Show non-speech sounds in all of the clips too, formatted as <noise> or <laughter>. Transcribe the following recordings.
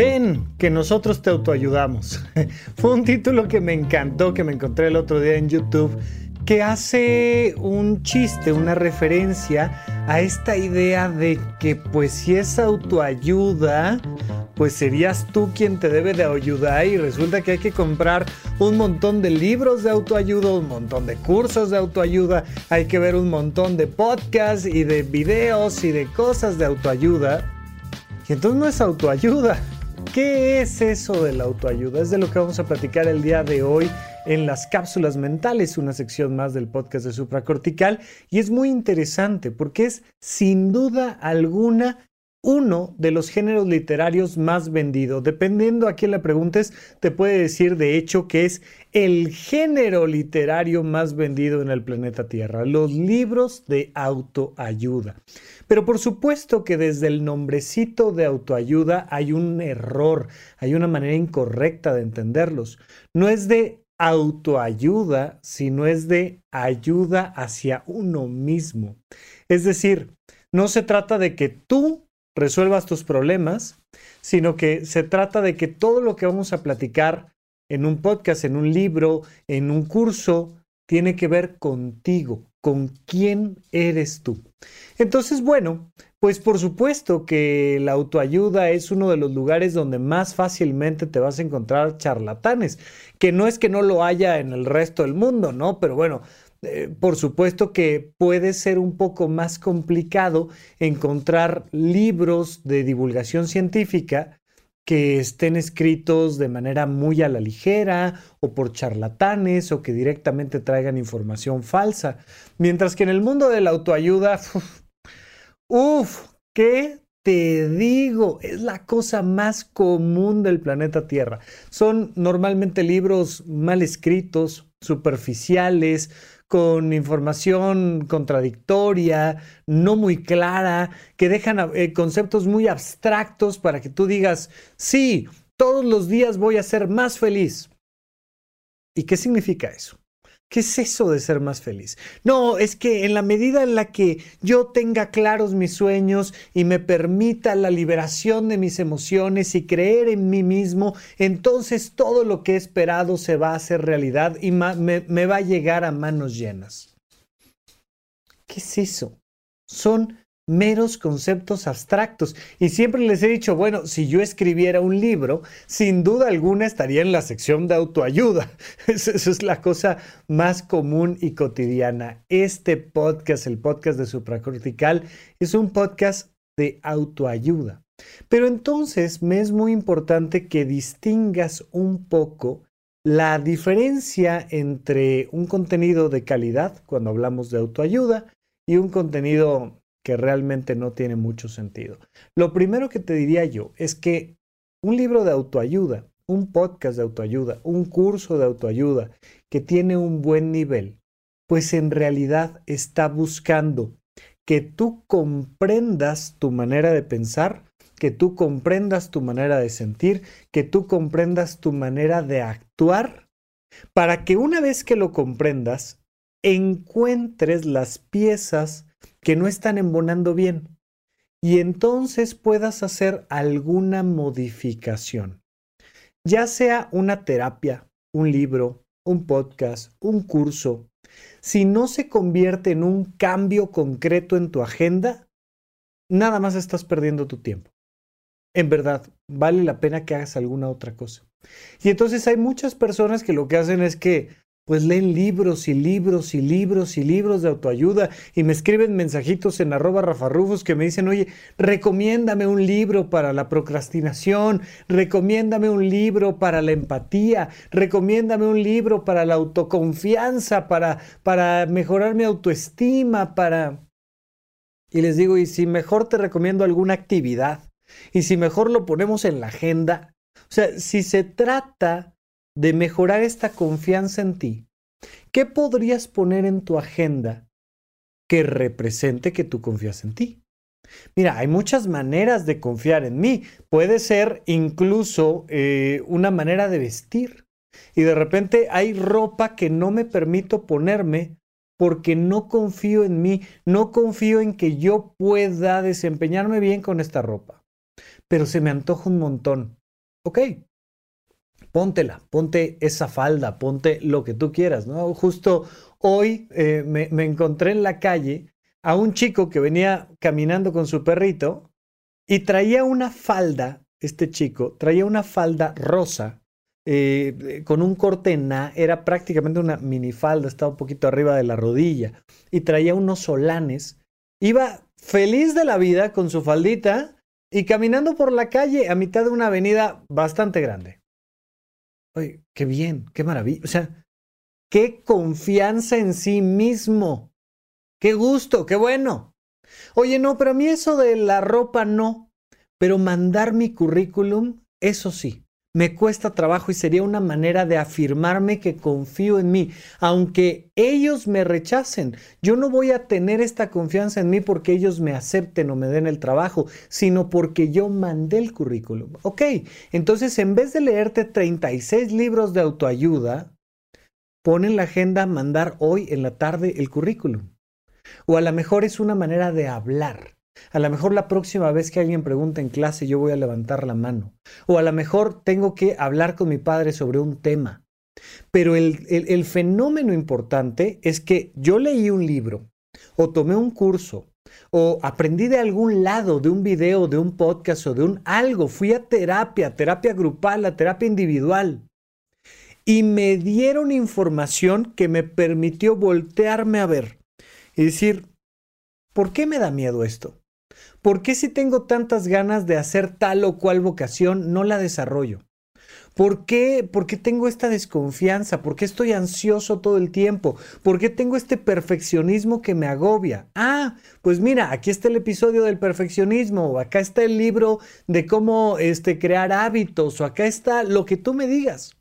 Ven, que nosotros te autoayudamos. <laughs> Fue un título que me encantó, que me encontré el otro día en YouTube, que hace un chiste, una referencia a esta idea de que pues si es autoayuda, pues serías tú quien te debe de ayudar y resulta que hay que comprar un montón de libros de autoayuda, un montón de cursos de autoayuda, hay que ver un montón de podcasts y de videos y de cosas de autoayuda. Y entonces no es autoayuda, ¿Qué es eso de la autoayuda? Es de lo que vamos a platicar el día de hoy en las cápsulas mentales, una sección más del podcast de supracortical. Y es muy interesante porque es sin duda alguna uno de los géneros literarios más vendidos. Dependiendo a quién le preguntes, te puede decir de hecho que es el género literario más vendido en el planeta Tierra, los libros de autoayuda. Pero por supuesto que desde el nombrecito de autoayuda hay un error, hay una manera incorrecta de entenderlos. No es de autoayuda, sino es de ayuda hacia uno mismo. Es decir, no se trata de que tú resuelvas tus problemas, sino que se trata de que todo lo que vamos a platicar en un podcast, en un libro, en un curso, tiene que ver contigo, con quién eres tú. Entonces, bueno, pues por supuesto que la autoayuda es uno de los lugares donde más fácilmente te vas a encontrar charlatanes, que no es que no lo haya en el resto del mundo, ¿no? Pero bueno, eh, por supuesto que puede ser un poco más complicado encontrar libros de divulgación científica que estén escritos de manera muy a la ligera o por charlatanes o que directamente traigan información falsa. Mientras que en el mundo de la autoayuda, uff, ¿qué te digo? Es la cosa más común del planeta Tierra. Son normalmente libros mal escritos, superficiales, con información contradictoria, no muy clara, que dejan eh, conceptos muy abstractos para que tú digas, sí, todos los días voy a ser más feliz. ¿Y qué significa eso? ¿Qué es eso de ser más feliz? No, es que en la medida en la que yo tenga claros mis sueños y me permita la liberación de mis emociones y creer en mí mismo, entonces todo lo que he esperado se va a hacer realidad y me, me va a llegar a manos llenas. ¿Qué es eso? Son meros conceptos abstractos. Y siempre les he dicho, bueno, si yo escribiera un libro, sin duda alguna estaría en la sección de autoayuda. <laughs> Esa es la cosa más común y cotidiana. Este podcast, el podcast de Supracortical, es un podcast de autoayuda. Pero entonces me es muy importante que distingas un poco la diferencia entre un contenido de calidad, cuando hablamos de autoayuda, y un contenido que realmente no tiene mucho sentido. Lo primero que te diría yo es que un libro de autoayuda, un podcast de autoayuda, un curso de autoayuda que tiene un buen nivel, pues en realidad está buscando que tú comprendas tu manera de pensar, que tú comprendas tu manera de sentir, que tú comprendas tu manera de actuar, para que una vez que lo comprendas, encuentres las piezas que no están embonando bien y entonces puedas hacer alguna modificación, ya sea una terapia, un libro, un podcast, un curso. Si no se convierte en un cambio concreto en tu agenda, nada más estás perdiendo tu tiempo. En verdad, vale la pena que hagas alguna otra cosa. Y entonces hay muchas personas que lo que hacen es que pues leen libros y libros y libros y libros de autoayuda y me escriben mensajitos en arroba rafarrufos que me dicen, oye, recomiéndame un libro para la procrastinación, recomiéndame un libro para la empatía, recomiéndame un libro para la autoconfianza, para, para mejorar mi autoestima, para... Y les digo, y si mejor te recomiendo alguna actividad, y si mejor lo ponemos en la agenda, o sea, si se trata de mejorar esta confianza en ti, ¿qué podrías poner en tu agenda que represente que tú confías en ti? Mira, hay muchas maneras de confiar en mí. Puede ser incluso eh, una manera de vestir. Y de repente hay ropa que no me permito ponerme porque no confío en mí, no confío en que yo pueda desempeñarme bien con esta ropa. Pero se me antoja un montón Ok, póntela, ponte esa falda, ponte lo que tú quieras, ¿no? Justo hoy eh, me, encontré en la calle a un chico que venía caminando con su perrito y traía una falda, este chico, traía una falda rosa eh, con un corte en A, era prácticamente una minifalda, estaba un poquito arriba de la rodilla y traía unos solanes. Iba feliz de la vida con su faldita y caminando por la calle a mitad de una avenida bastante grande. Oye, qué bien, qué maravilla. O sea, qué confianza en sí mismo. Qué gusto, qué bueno. Oye, no, pero a mí eso de la ropa no. Pero mandar mi currículum, eso sí me cuesta trabajo y sería una manera de afirmarme que confío en mí. Aunque ellos me rechacen, yo no voy a tener esta confianza en mí porque ellos me acepten o me den el trabajo, sino porque yo mandé el currículum. Ok, entonces en vez de leerte 36 libros de autoayuda, pon en la agenda mandar hoy en la tarde el currículum. O a lo mejor es una manera de hablar. A lo mejor la próxima vez que alguien pregunte en clase yo voy a levantar la mano. O a lo mejor tengo que hablar con mi padre sobre un tema. Pero el, el, fenómeno importante es que yo leí un libro o tomé un curso o aprendí de algún lado, de un video, de un podcast o de un algo, fui a terapia, terapia grupal, a terapia individual. Y me dieron información que me permitió voltearme a ver y decir, ¿por qué me da miedo esto? ¿Por qué si tengo tantas ganas de hacer tal o cual vocación no la desarrollo? ¿Por qué, ¿Por qué tengo esta desconfianza? ¿Por qué estoy ansioso todo el tiempo? ¿Por qué tengo este perfeccionismo que me agobia? Ah, pues mira, aquí está el episodio del perfeccionismo, o acá está el libro de cómo este, crear hábitos, o acá está lo que tú me digas.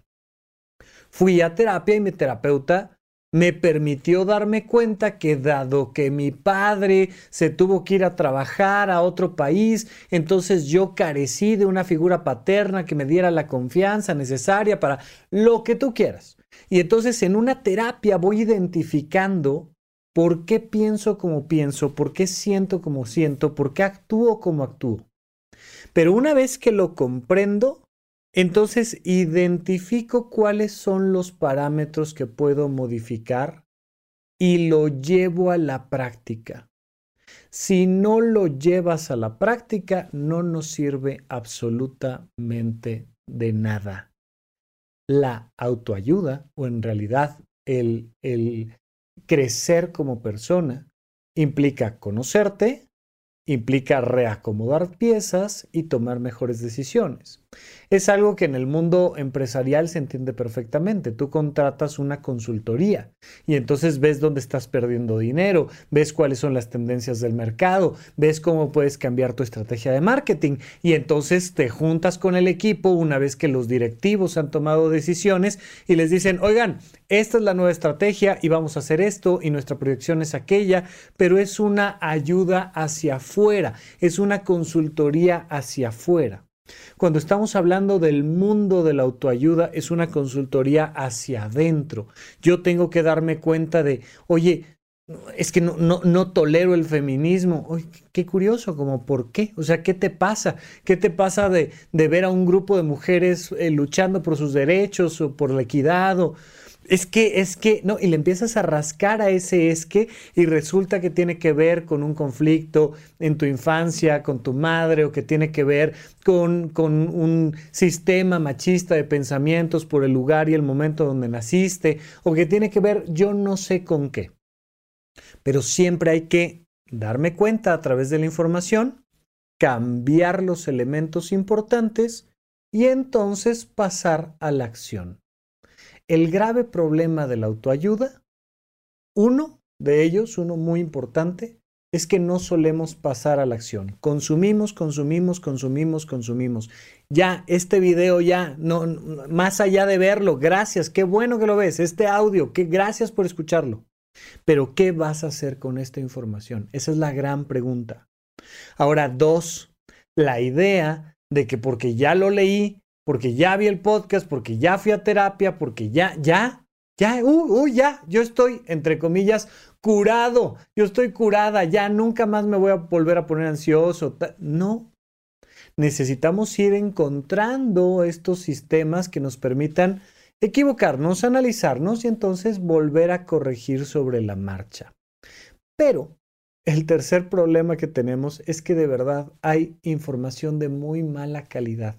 Fui a terapia y mi terapeuta me permitió darme cuenta que dado que mi padre se tuvo que ir a trabajar a otro país, entonces yo carecí de una figura paterna que me diera la confianza necesaria para lo que tú quieras. Y entonces en una terapia voy identificando por qué pienso como pienso, por qué siento como siento, por qué actúo como actúo. Pero una vez que lo comprendo, entonces, identifico cuáles son los parámetros que puedo modificar y lo llevo a la práctica. Si no lo llevas a la práctica, no nos sirve absolutamente de nada. La autoayuda, o en realidad el, el crecer como persona, implica conocerte, implica reacomodar piezas y tomar mejores decisiones. Es algo que en el mundo empresarial se entiende perfectamente. Tú contratas una consultoría y entonces ves dónde estás perdiendo dinero, ves cuáles son las tendencias del mercado, ves cómo puedes cambiar tu estrategia de marketing y entonces te juntas con el equipo una vez que los directivos han tomado decisiones y les dicen, oigan, esta es la nueva estrategia y vamos a hacer esto y nuestra proyección es aquella, pero es una ayuda hacia afuera, es una consultoría hacia afuera. Cuando estamos hablando del mundo de la autoayuda, es una consultoría hacia adentro. Yo tengo que darme cuenta de, oye, es que no, no, no tolero el feminismo. Oye, qué curioso, como por qué. O sea, ¿qué te pasa? ¿Qué te pasa de, de ver a un grupo de mujeres eh, luchando por sus derechos o por la equidad? Es que, es que, no, y le empiezas a rascar a ese es que y resulta que tiene que ver con un conflicto en tu infancia, con tu madre, o que tiene que ver con, con un sistema machista de pensamientos por el lugar y el momento donde naciste, o que tiene que ver yo no sé con qué. Pero siempre hay que darme cuenta a través de la información, cambiar los elementos importantes y entonces pasar a la acción el grave problema de la autoayuda, uno de ellos, uno muy importante, es que no solemos pasar a la acción. Consumimos, consumimos, consumimos, consumimos. Ya, este video ya, no, más allá de verlo, gracias, qué bueno que lo ves, este audio, que gracias por escucharlo. Pero, ¿qué vas a hacer con esta información? Esa es la gran pregunta. Ahora, dos, la idea de que porque ya lo leí, porque ya vi el podcast, porque ya fui a terapia, porque ya, ya, ya, uy, uy, ya, yo estoy, entre comillas, curado, yo estoy curada, ya nunca más me voy a volver a poner ansioso. No, necesitamos ir encontrando estos sistemas que nos permitan equivocarnos, analizarnos y entonces volver a corregir sobre la marcha. Pero el tercer problema que tenemos es que de verdad hay información de muy mala calidad.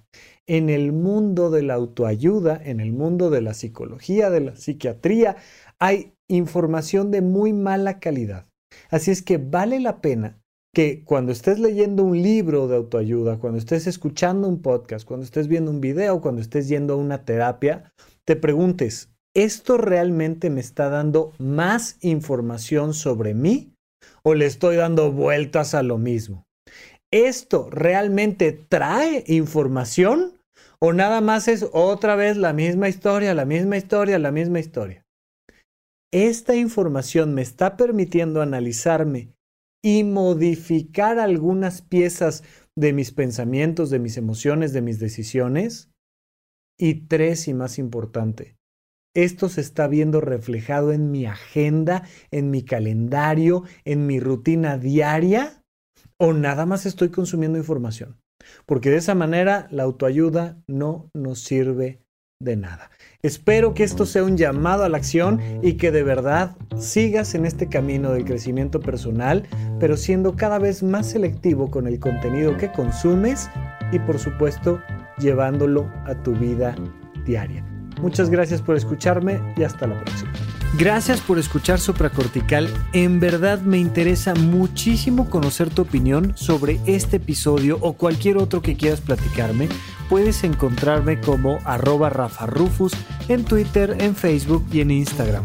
En el mundo de la autoayuda, en el mundo de la psicología, de la psiquiatría, hay información de muy mala calidad. Así es que vale la pena que cuando estés leyendo un libro de autoayuda, cuando estés escuchando un podcast, cuando estés viendo un video, cuando estés yendo a una terapia, te preguntes, ¿esto realmente me está dando más información sobre mí o le estoy dando vueltas a lo mismo? ¿Esto realmente trae información o nada más es otra vez la misma historia, la misma historia, la misma historia? Esta información me está permitiendo analizarme y modificar algunas piezas de mis pensamientos, de mis emociones, de mis decisiones. Y tres, y más importante, esto se está viendo reflejado en mi agenda, en mi calendario, en mi rutina diaria, o nada más estoy consumiendo información. Porque de esa manera la autoayuda no nos sirve de nada. Espero que esto sea un llamado a la acción y que de verdad sigas en este camino del crecimiento personal, pero siendo cada vez más selectivo con el contenido que consumes y por supuesto llevándolo a tu vida diaria. Muchas gracias por escucharme y hasta la próxima. Gracias por escuchar Supracortical. En verdad me interesa muchísimo conocer tu opinión sobre este episodio o cualquier otro que quieras platicarme. Puedes encontrarme como arroba Rafa Rufus en Twitter, en Facebook y en Instagram.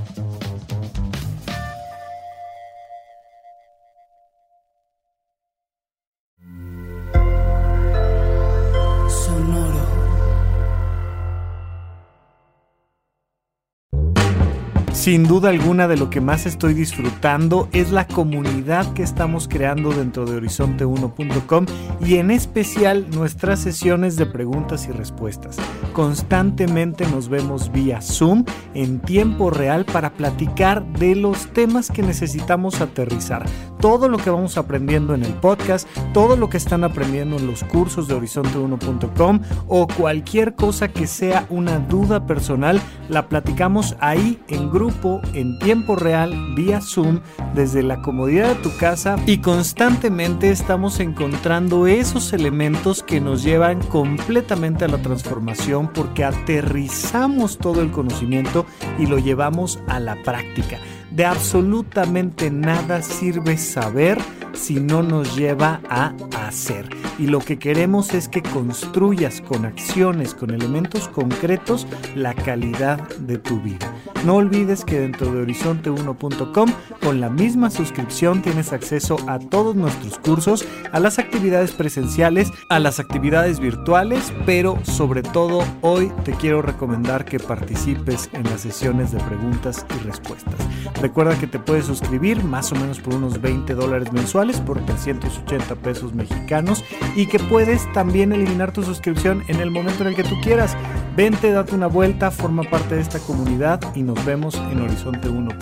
Sin duda alguna de lo que más estoy disfrutando es la comunidad que estamos creando dentro de horizonte1.com y en especial nuestras sesiones de preguntas y respuestas. Constantemente nos vemos vía Zoom en tiempo real para platicar de los temas que necesitamos aterrizar. Todo lo que vamos aprendiendo en el podcast, todo lo que están aprendiendo en los cursos de horizonte1.com o cualquier cosa que sea una duda personal, la platicamos ahí en grupo en tiempo real vía Zoom desde la comodidad de tu casa y constantemente estamos encontrando esos elementos que nos llevan completamente a la transformación porque aterrizamos todo el conocimiento y lo llevamos a la práctica. De absolutamente nada sirve saber si no nos lleva a hacer. Y lo que queremos es que construyas con acciones, con elementos concretos, la calidad de tu vida. No olvides que dentro de horizonte1.com, con la misma suscripción, tienes acceso a todos nuestros cursos, a las actividades presenciales, a las actividades virtuales, pero sobre todo hoy te quiero recomendar que participes en las sesiones de preguntas y respuestas. Recuerda que te puedes suscribir más o menos por unos 20 dólares mensuales por 380 pesos mexicanos y que puedes también eliminar tu suscripción en el momento en el que tú quieras. Vente, date una vuelta, forma parte de esta comunidad y nos vemos en horizonte1.com.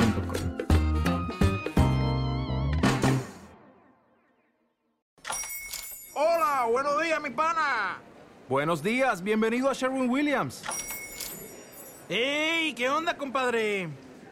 Hola, buenos días, mi pana. Buenos días, bienvenido a Sherwin Williams. ¡Ey! ¿Qué onda, compadre?